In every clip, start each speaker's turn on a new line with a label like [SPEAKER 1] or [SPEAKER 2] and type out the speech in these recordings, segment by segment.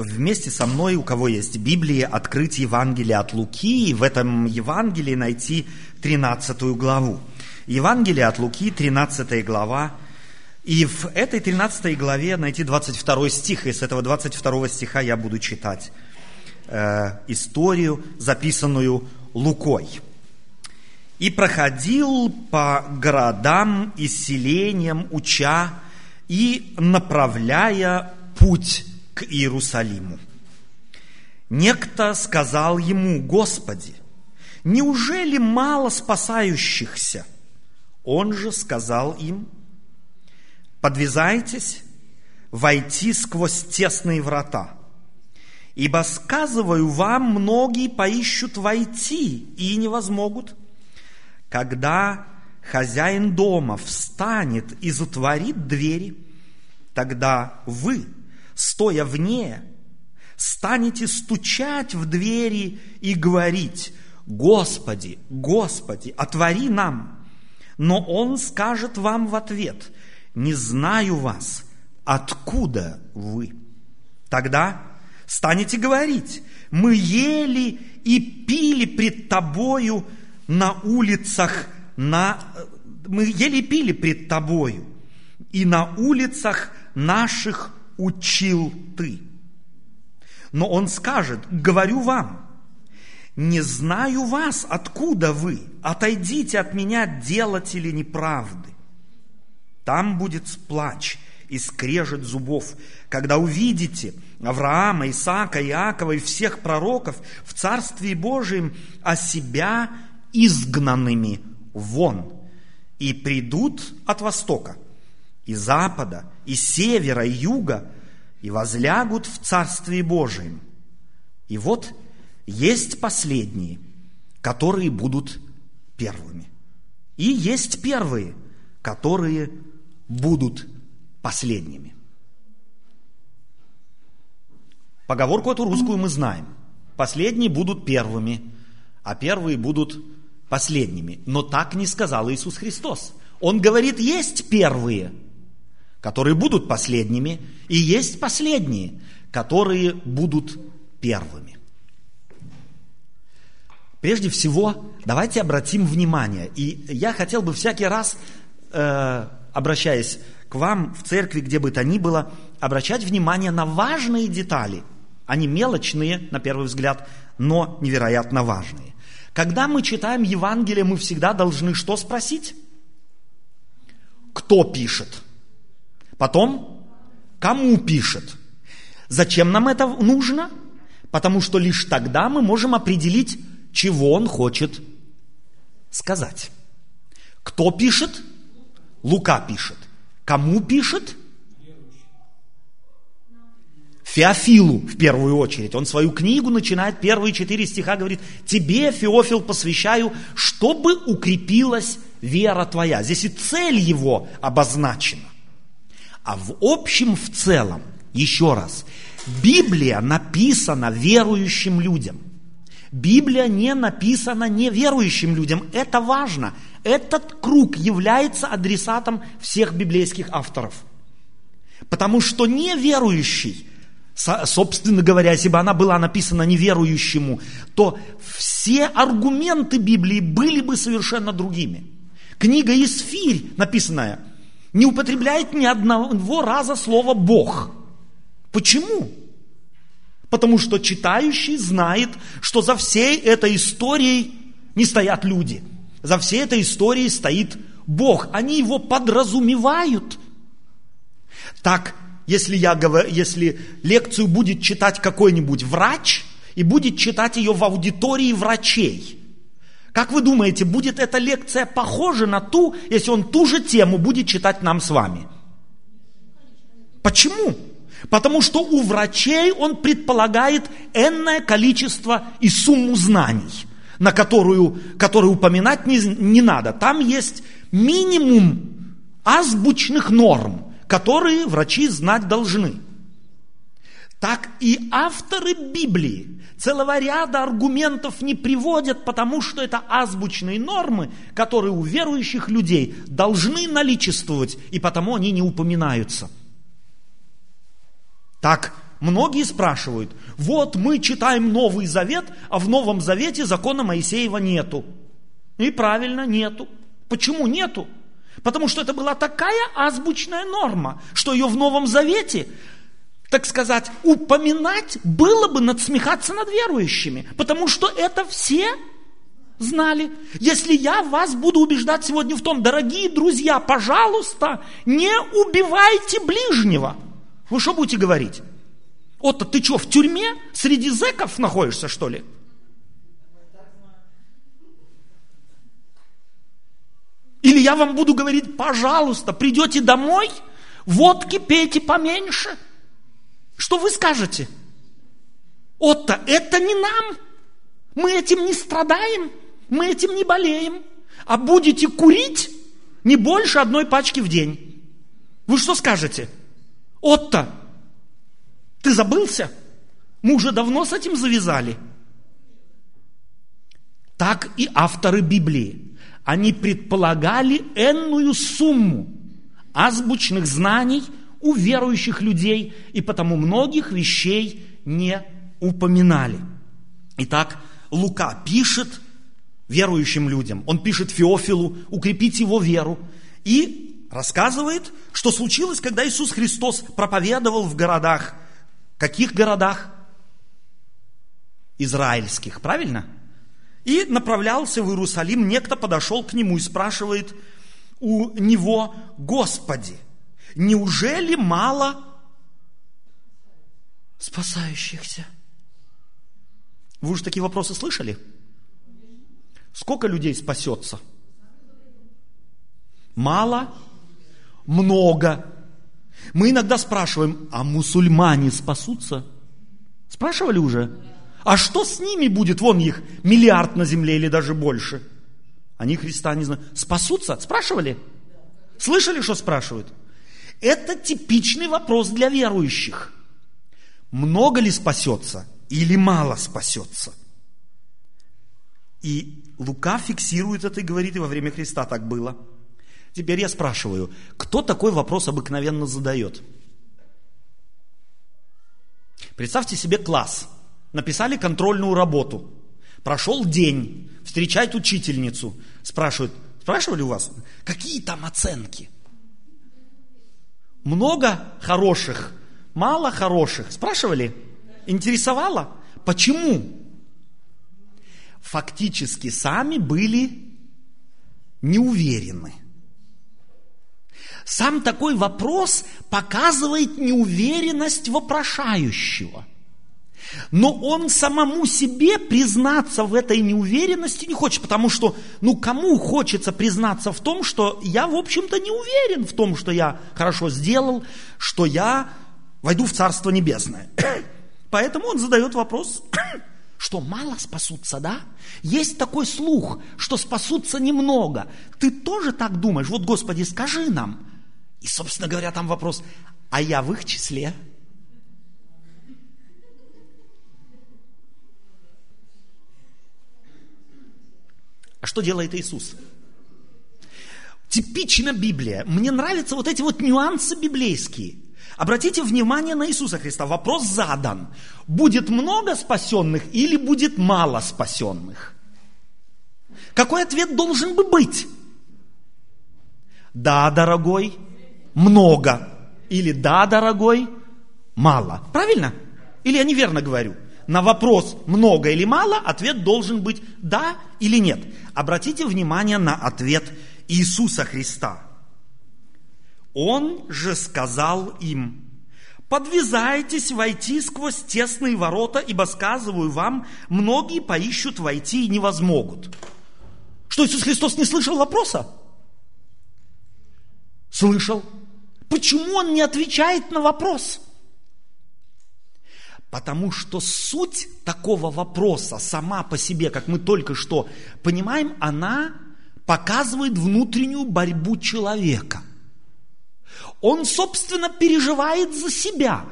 [SPEAKER 1] Вместе со мной, у кого есть Библия, открыть Евангелие от Луки и в этом Евангелии найти 13 главу. Евангелие от Луки, 13 глава. И в этой 13 главе найти 22 стих, и с этого 22 стиха я буду читать э, историю, записанную Лукой. «И проходил по городам и селениям, уча и направляя путь к Иерусалиму. Некто сказал ему, Господи, неужели мало спасающихся? Он же сказал им, подвязайтесь, войти сквозь тесные врата. Ибо сказываю вам, многие поищут войти и не возмогут. Когда хозяин дома встанет и затворит двери, тогда вы – стоя вне, станете стучать в двери и говорить, Господи, Господи, отвори нам. Но Он скажет вам в ответ, не знаю вас, откуда вы. Тогда станете говорить, мы ели и пили пред тобою на улицах, на... мы ели и пили пред тобою, и на улицах наших учил ты. Но он скажет, говорю вам, не знаю вас, откуда вы, отойдите от меня, делатели неправды. Там будет плач и скрежет зубов, когда увидите Авраама, Исаака, Иакова и всех пророков в Царстве Божьем, а себя изгнанными вон, и придут от востока – и запада, и севера, и юга, и возлягут в Царстве Божием. И вот есть последние, которые будут первыми. И есть первые, которые будут последними. Поговорку эту русскую мы знаем. Последние будут первыми, а первые будут последними. Но так не сказал Иисус Христос. Он говорит, есть первые – которые будут последними, и есть последние, которые будут первыми. Прежде всего, давайте обратим внимание, и я хотел бы всякий раз, э, обращаясь к вам в церкви, где бы то ни было, обращать внимание на важные детали. Они мелочные, на первый взгляд, но невероятно важные. Когда мы читаем Евангелие, мы всегда должны что спросить? Кто пишет? Потом, кому пишет? Зачем нам это нужно? Потому что лишь тогда мы можем определить, чего он хочет сказать. Кто пишет? Лука пишет. Кому пишет? Феофилу в первую очередь. Он свою книгу начинает, первые четыре стиха говорит, тебе, Феофил, посвящаю, чтобы укрепилась вера твоя. Здесь и цель его обозначена. А в общем, в целом, еще раз, Библия написана верующим людям. Библия не написана неверующим людям. Это важно. Этот круг является адресатом всех библейских авторов. Потому что неверующий, собственно говоря, если бы она была написана неверующему, то все аргументы Библии были бы совершенно другими. Книга Исфирь, написанная не употребляет ни одного раза слово Бог. Почему? Потому что читающий знает, что за всей этой историей не стоят люди. За всей этой историей стоит Бог. Они его подразумевают. Так, если, я, если лекцию будет читать какой-нибудь врач и будет читать ее в аудитории врачей – как вы думаете, будет эта лекция похожа на ту, если он ту же тему будет читать нам с вами? Почему? Потому что у врачей он предполагает энное количество и сумму знаний, на которую, которую упоминать не, не надо. Там есть минимум азбучных норм, которые врачи знать должны. Так и авторы Библии целого ряда аргументов не приводят, потому что это азбучные нормы, которые у верующих людей должны наличествовать, и потому они не упоминаются. Так многие спрашивают, вот мы читаем Новый Завет, а в Новом Завете закона Моисеева нету. И правильно, нету. Почему нету? Потому что это была такая азбучная норма, что ее в Новом Завете, так сказать, упоминать было бы надсмехаться над верующими. Потому что это все знали. Если я вас буду убеждать сегодня в том, дорогие друзья, пожалуйста, не убивайте ближнего. Вы что будете говорить? Отто, ты что, в тюрьме среди зеков находишься, что ли? Или я вам буду говорить, пожалуйста, придете домой, водки пейте поменьше. Что вы скажете? Отто, это не нам. Мы этим не страдаем, мы этим не болеем. А будете курить не больше одной пачки в день. Вы что скажете? Отто, ты забылся? Мы уже давно с этим завязали. Так и авторы Библии. Они предполагали энную сумму азбучных знаний у верующих людей, и потому многих вещей не упоминали. Итак, Лука пишет верующим людям, он пишет Феофилу укрепить его веру и рассказывает, что случилось, когда Иисус Христос проповедовал в городах – Каких городах? Израильских, правильно? И направлялся в Иерусалим, некто подошел к нему и спрашивает у него, Господи, неужели мало спасающихся? Вы уже такие вопросы слышали? Сколько людей спасется? Мало? Много? Мы иногда спрашиваем, а мусульмане спасутся? Спрашивали уже? А что с ними будет? Вон их миллиард на земле или даже больше. Они Христа не знают. Спасутся? Спрашивали? Слышали, что спрашивают? Это типичный вопрос для верующих. Много ли спасется или мало спасется? И Лука фиксирует это и говорит, и во время Христа так было – Теперь я спрашиваю, кто такой вопрос обыкновенно задает? Представьте себе класс. Написали контрольную работу. Прошел день. Встречает учительницу. Спрашивают, спрашивали у вас, какие там оценки? Много хороших, мало хороших. Спрашивали? Интересовало? Почему? Фактически сами были не уверены – сам такой вопрос показывает неуверенность вопрошающего. Но он самому себе признаться в этой неуверенности не хочет, потому что, ну, кому хочется признаться в том, что я, в общем-то, не уверен в том, что я хорошо сделал, что я войду в Царство Небесное. Поэтому он задает вопрос, что мало спасутся, да? Есть такой слух, что спасутся немного. Ты тоже так думаешь? Вот, Господи, скажи нам, и, собственно говоря, там вопрос, а я в их числе? А что делает Иисус? Типично Библия. Мне нравятся вот эти вот нюансы библейские. Обратите внимание на Иисуса Христа. Вопрос задан. Будет много спасенных или будет мало спасенных? Какой ответ должен бы быть? Да, дорогой, много. Или да, дорогой, мало. Правильно? Или я неверно говорю? На вопрос много или мало ответ должен быть да или нет. Обратите внимание на ответ Иисуса Христа. Он же сказал им, подвязайтесь войти сквозь тесные ворота, ибо сказываю вам, многие поищут войти и не возмогут. Что, Иисус Христос не слышал вопроса? Слышал. Почему он не отвечает на вопрос? Потому что суть такого вопроса сама по себе, как мы только что понимаем, она показывает внутреннюю борьбу человека. Он, собственно, переживает за себя,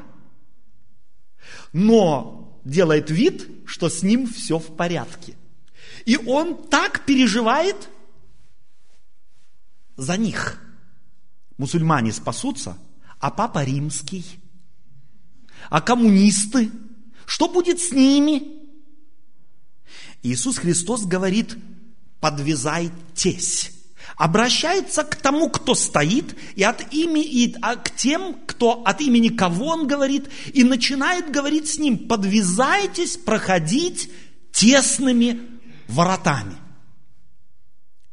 [SPEAKER 1] но делает вид, что с ним все в порядке. И он так переживает за них – мусульмане спасутся, а папа римский, А коммунисты? Что будет с ними? Иисус Христос говорит, подвязайтесь. Обращается к тому, кто стоит, и, от ими, и а, к тем, кто от имени кого он говорит, и начинает говорить с ним, подвязайтесь проходить тесными воротами.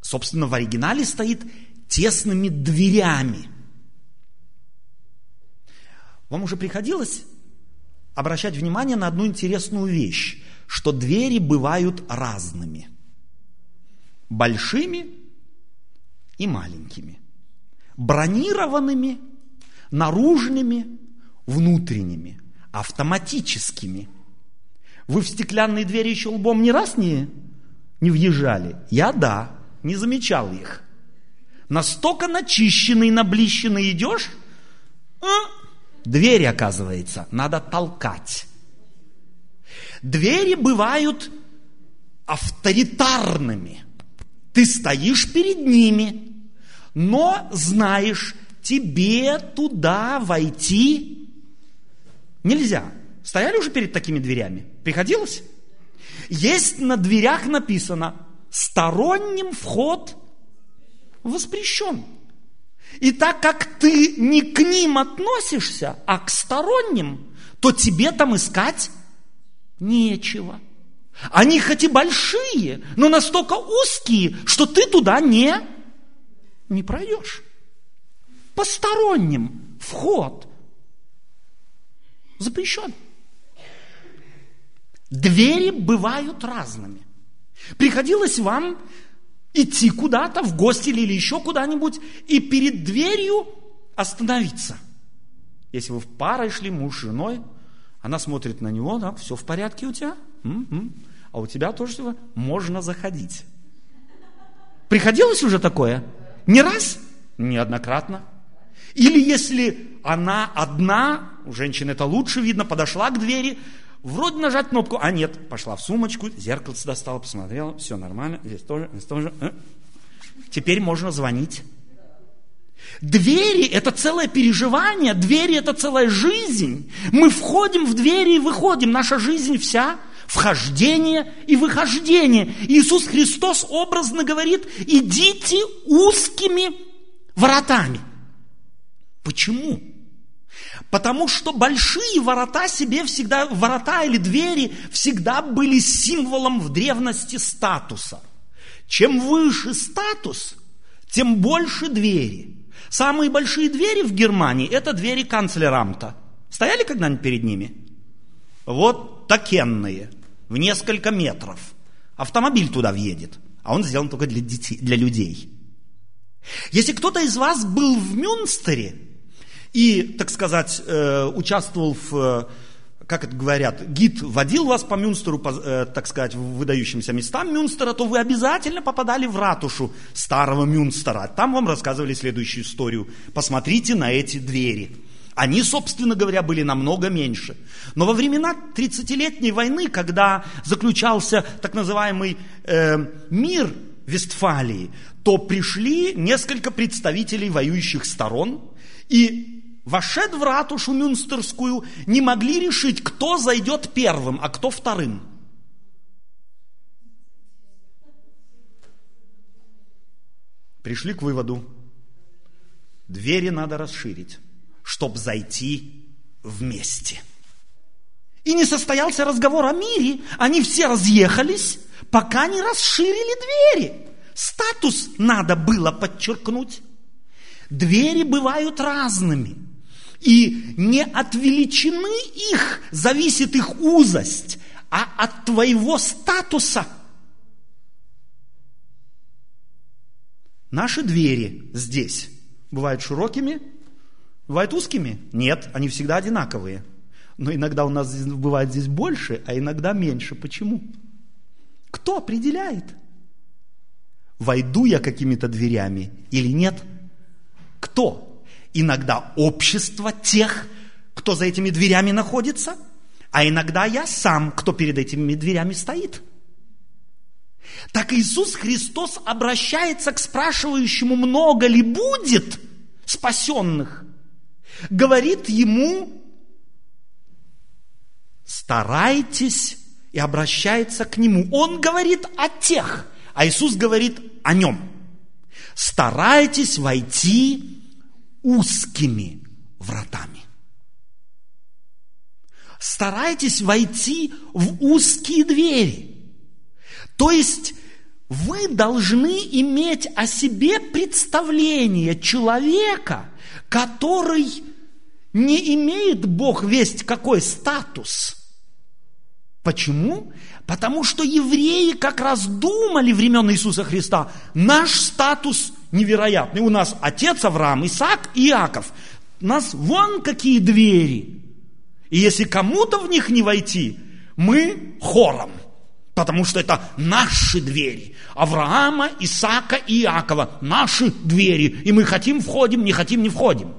[SPEAKER 1] Собственно, в оригинале стоит тесными дверями. Вам уже приходилось обращать внимание на одну интересную вещь, что двери бывают разными. Большими и маленькими. Бронированными, наружными, внутренними, автоматическими. Вы в стеклянные двери еще лбом не раз не, не въезжали? Я да, не замечал их. Настолько начищенный, наблищенный идешь, а, двери, оказывается, надо толкать. Двери бывают авторитарными. Ты стоишь перед ними, но знаешь, тебе туда войти нельзя. Стояли уже перед такими дверями? Приходилось? Есть на дверях написано, сторонним вход воспрещен. И так как ты не к ним относишься, а к сторонним, то тебе там искать нечего. Они хоть и большие, но настолько узкие, что ты туда не, не пройдешь. Посторонним вход запрещен. Двери бывают разными. Приходилось вам идти куда-то, в гости или еще куда-нибудь, и перед дверью остановиться. Если вы в парой шли, муж с женой, она смотрит на него, да, все в порядке у тебя? М-м. А у тебя тоже все, можно заходить. Приходилось уже такое? Не раз? Неоднократно. Или если она одна, у женщины это лучше видно, подошла к двери, Вроде нажать кнопку, а нет, пошла в сумочку, зеркальце достала, посмотрела, все нормально, здесь тоже, здесь тоже. Э. Теперь можно звонить. Двери – это целое переживание, двери – это целая жизнь. Мы входим в двери и выходим, наша жизнь вся – вхождение и выхождение. Иисус Христос образно говорит, идите узкими воротами. Почему? Потому что большие ворота себе всегда, ворота или двери всегда были символом в древности статуса. Чем выше статус, тем больше двери. Самые большие двери в Германии – это двери канцлерамта. Стояли когда-нибудь перед ними? Вот такенные, в несколько метров. Автомобиль туда въедет, а он сделан только для, детей, для людей. Если кто-то из вас был в Мюнстере, и, так сказать, э, участвовал в, э, как это говорят, гид водил вас по Мюнстеру, по, э, так сказать, выдающимся местам Мюнстера, то вы обязательно попадали в ратушу старого Мюнстера. Там вам рассказывали следующую историю. Посмотрите на эти двери. Они, собственно говоря, были намного меньше. Но во времена 30-летней войны, когда заключался так называемый э, мир Вестфалии, то пришли несколько представителей воюющих сторон, и вошед в ратушу Мюнстерскую, не могли решить, кто зайдет первым, а кто вторым. Пришли к выводу, двери надо расширить, чтобы зайти вместе. И не состоялся разговор о мире, они все разъехались, пока не расширили двери. Статус надо было подчеркнуть. Двери бывают разными – и не от величины их зависит их узость, а от твоего статуса. Наши двери здесь бывают широкими, бывают узкими? Нет, они всегда одинаковые. Но иногда у нас бывает здесь больше, а иногда меньше. Почему? Кто определяет? Войду я какими-то дверями или нет? Кто? Иногда общество тех, кто за этими дверями находится, а иногда я сам, кто перед этими дверями стоит. Так Иисус Христос обращается к спрашивающему, много ли будет спасенных. Говорит ему, старайтесь и обращается к нему. Он говорит о тех, а Иисус говорит о нем. Старайтесь войти узкими вратами. Старайтесь войти в узкие двери. То есть вы должны иметь о себе представление человека, который не имеет Бог весть какой статус. Почему? Потому что евреи как раз думали времен Иисуса Христа, наш статус невероятный. У нас отец Авраам, Исаак и Иаков. У нас вон какие двери. И если кому-то в них не войти, мы хором. Потому что это наши двери. Авраама, Исаака и Иакова. Наши двери. И мы хотим, входим, не хотим, не входим.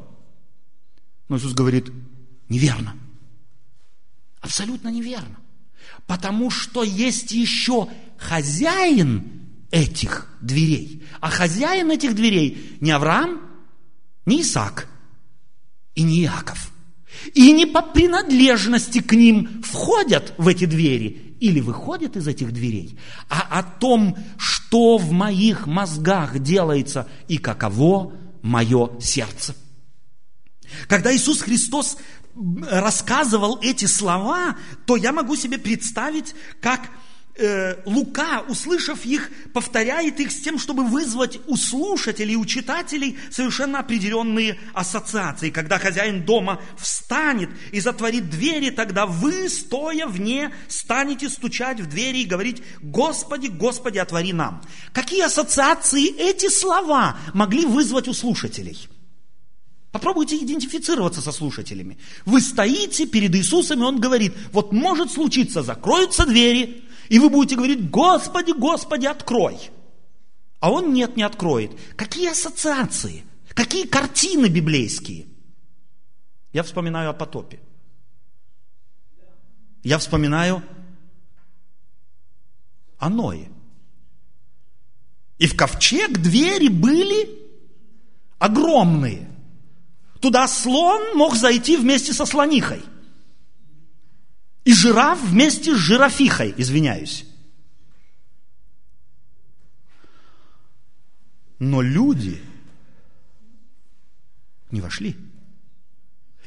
[SPEAKER 1] Но Иисус говорит, неверно. Абсолютно неверно. Потому что есть еще хозяин этих дверей. А хозяин этих дверей не Авраам, не Исаак и не Иаков. И не по принадлежности к ним входят в эти двери или выходят из этих дверей, а о том, что в моих мозгах делается и каково мое сердце. Когда Иисус Христос рассказывал эти слова, то я могу себе представить, как э, Лука, услышав их, повторяет их с тем, чтобы вызвать у слушателей, у читателей совершенно определенные ассоциации. Когда хозяин дома встанет и затворит двери, тогда вы, стоя вне, станете стучать в двери и говорить, Господи, Господи, отвори нам. Какие ассоциации эти слова могли вызвать у слушателей? Попробуйте идентифицироваться со слушателями. Вы стоите перед Иисусом, и Он говорит, вот может случиться, закроются двери, и вы будете говорить, Господи, Господи, открой. А Он нет, не откроет. Какие ассоциации? Какие картины библейские? Я вспоминаю о потопе. Я вспоминаю о Ное. И в ковчег двери были огромные. Туда слон мог зайти вместе со слонихой. И жираф вместе с жирафихой, извиняюсь. Но люди не вошли.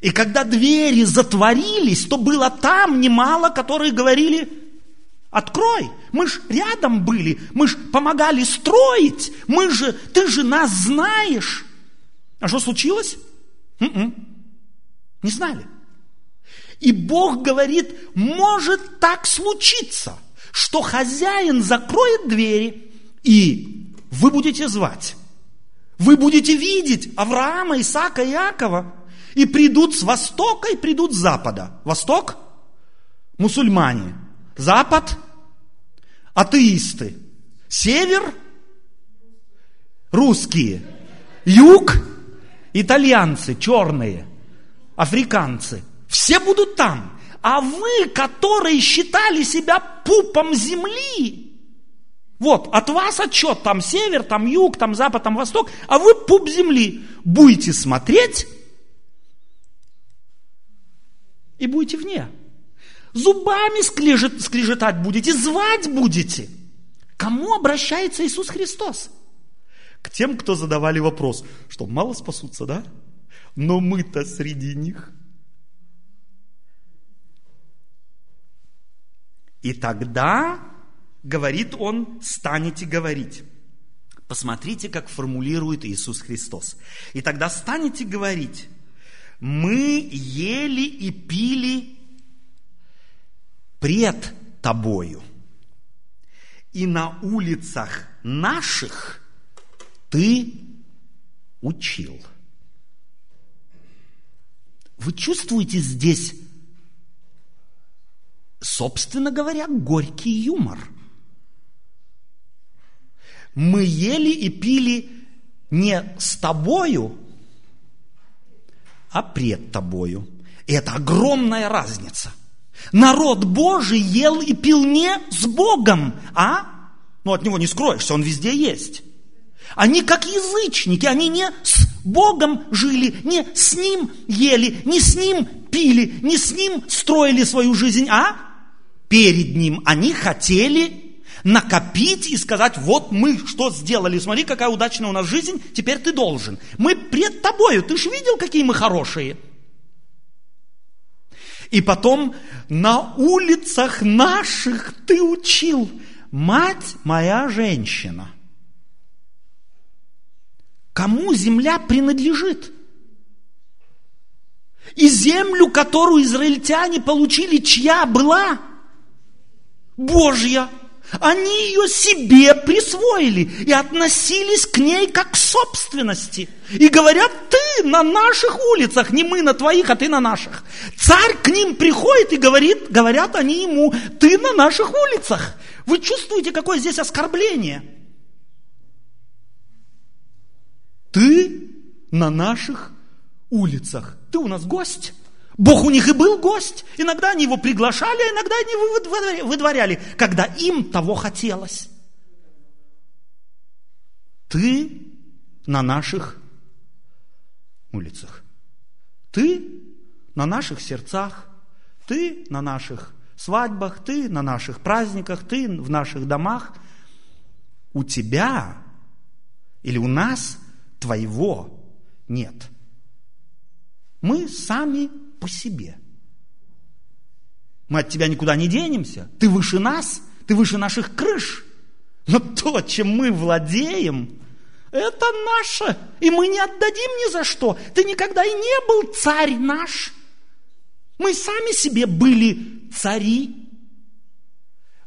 [SPEAKER 1] И когда двери затворились, то было там немало, которые говорили, открой, мы ж рядом были, мы ж помогали строить, мы же, ты же нас знаешь. А что случилось? М-м. Не знали. И Бог говорит, может так случиться, что хозяин закроет двери, и вы будете звать. Вы будете видеть Авраама, Исаака, Иакова, и придут с востока, и придут с запада. Восток – мусульмане. Запад – атеисты. Север – русские. Юг итальянцы черные, африканцы, все будут там. А вы, которые считали себя пупом земли, вот, от вас отчет, там север, там юг, там запад, там восток, а вы пуп земли. Будете смотреть и будете вне. Зубами скрежет, скрежетать будете, звать будете. Кому обращается Иисус Христос? к тем, кто задавали вопрос, что мало спасутся, да? Но мы-то среди них. И тогда, говорит он, станете говорить. Посмотрите, как формулирует Иисус Христос. И тогда станете говорить, мы ели и пили пред тобою. И на улицах наших ты учил. Вы чувствуете здесь, собственно говоря, горький юмор. Мы ели и пили не с тобою, а пред тобою. И это огромная разница. Народ Божий ел и пил не с Богом, а, ну от него не скроешься, он везде есть. Они как язычники, они не с Богом жили, не с Ним ели, не с Ним пили, не с Ним строили свою жизнь, а перед Ним. Они хотели накопить и сказать, вот мы что сделали, смотри, какая удачная у нас жизнь, теперь ты должен. Мы пред тобою, ты же видел, какие мы хорошие. И потом на улицах наших ты учил, мать моя женщина. Кому земля принадлежит? И землю, которую израильтяне получили, чья была? Божья. Они ее себе присвоили и относились к ней как к собственности. И говорят, ты на наших улицах, не мы на твоих, а ты на наших. Царь к ним приходит и говорит, говорят они ему, ты на наших улицах. Вы чувствуете, какое здесь оскорбление? Ты на наших улицах. Ты у нас гость. Бог у них и был гость. Иногда они его приглашали, а иногда они его выдворяли, когда им того хотелось. Ты на наших улицах. Ты на наших сердцах. Ты на наших свадьбах. Ты на наших праздниках. Ты в наших домах. У тебя или у нас твоего нет. Мы сами по себе. Мы от тебя никуда не денемся. Ты выше нас, ты выше наших крыш. Но то, чем мы владеем, это наше. И мы не отдадим ни за что. Ты никогда и не был царь наш. Мы сами себе были цари.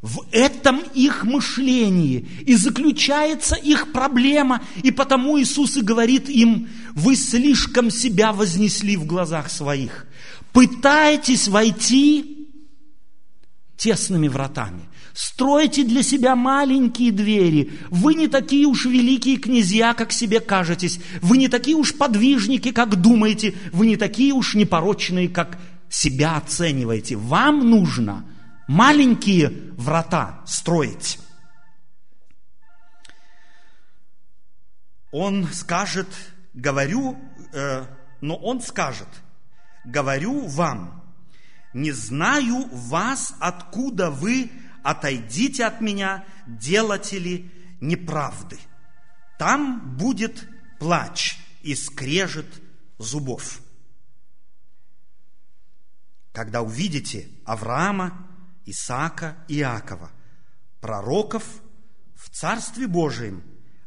[SPEAKER 1] В этом их мышлении и заключается их проблема. И потому Иисус и говорит им, вы слишком себя вознесли в глазах своих. Пытаетесь войти тесными вратами. Стройте для себя маленькие двери. Вы не такие уж великие князья, как себе кажетесь. Вы не такие уж подвижники, как думаете. Вы не такие уж непорочные, как себя оцениваете. Вам нужно маленькие врата строить. Он скажет, говорю, э, но он скажет – говорю вам, не знаю вас, откуда вы, отойдите от меня, делатели неправды. Там будет плач и скрежет зубов. Когда увидите Авраама, Исаака и Иакова, пророков в Царстве Божием,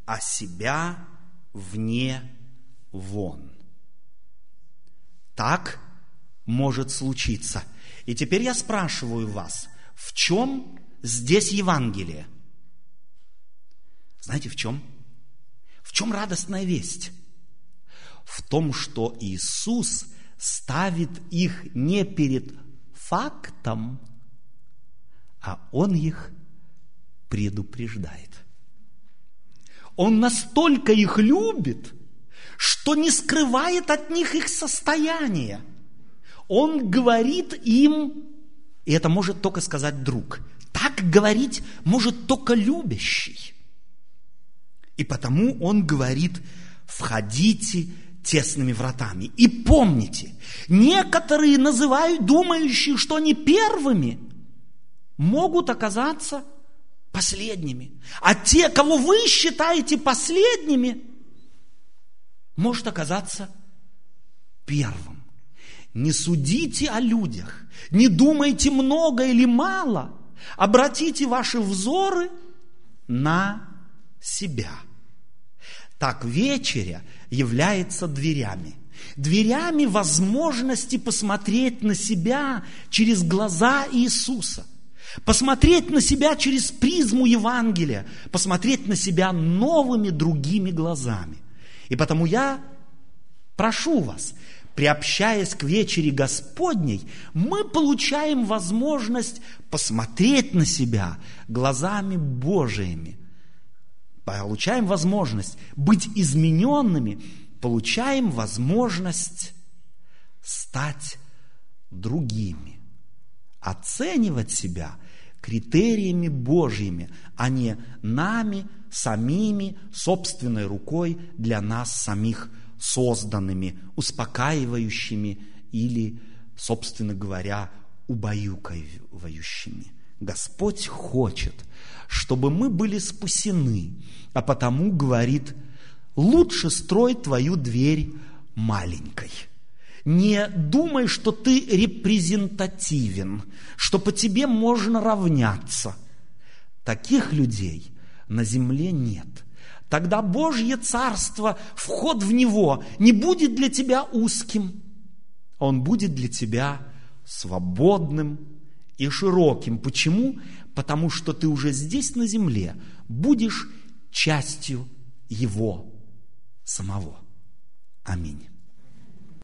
[SPEAKER 1] а себя вне вон. Так может случиться. И теперь я спрашиваю вас, в чем здесь Евангелие? Знаете, в чем? В чем радостная весть? В том, что Иисус ставит их не перед фактом, а Он их предупреждает. Он настолько их любит, что не скрывает от них их состояние – он говорит им, и это может только сказать друг, так говорить может только любящий. И потому он говорит, входите тесными вратами. И помните, некоторые называют, думающие, что они первыми, могут оказаться последними. А те, кого вы считаете последними, может оказаться первым. Не судите о людях, не думайте много или мало, обратите ваши взоры на себя. Так вечеря является дверями. Дверями возможности посмотреть на себя через глаза Иисуса. Посмотреть на себя через призму Евангелия. Посмотреть на себя новыми другими глазами. И потому я прошу вас, приобщаясь к вечере Господней, мы получаем возможность посмотреть на себя глазами Божиими. Получаем возможность быть измененными, получаем возможность стать другими, оценивать себя критериями Божьими, а не нами, самими, собственной рукой для нас самих созданными, успокаивающими или, собственно говоря, убаюкивающими. Господь хочет, чтобы мы были спасены, а потому говорит, лучше строй твою дверь маленькой. Не думай, что ты репрезентативен, что по тебе можно равняться. Таких людей на земле нет. Тогда Божье Царство, вход в него не будет для тебя узким, он будет для тебя свободным и широким. Почему? Потому что ты уже здесь на земле будешь частью Его самого. Аминь.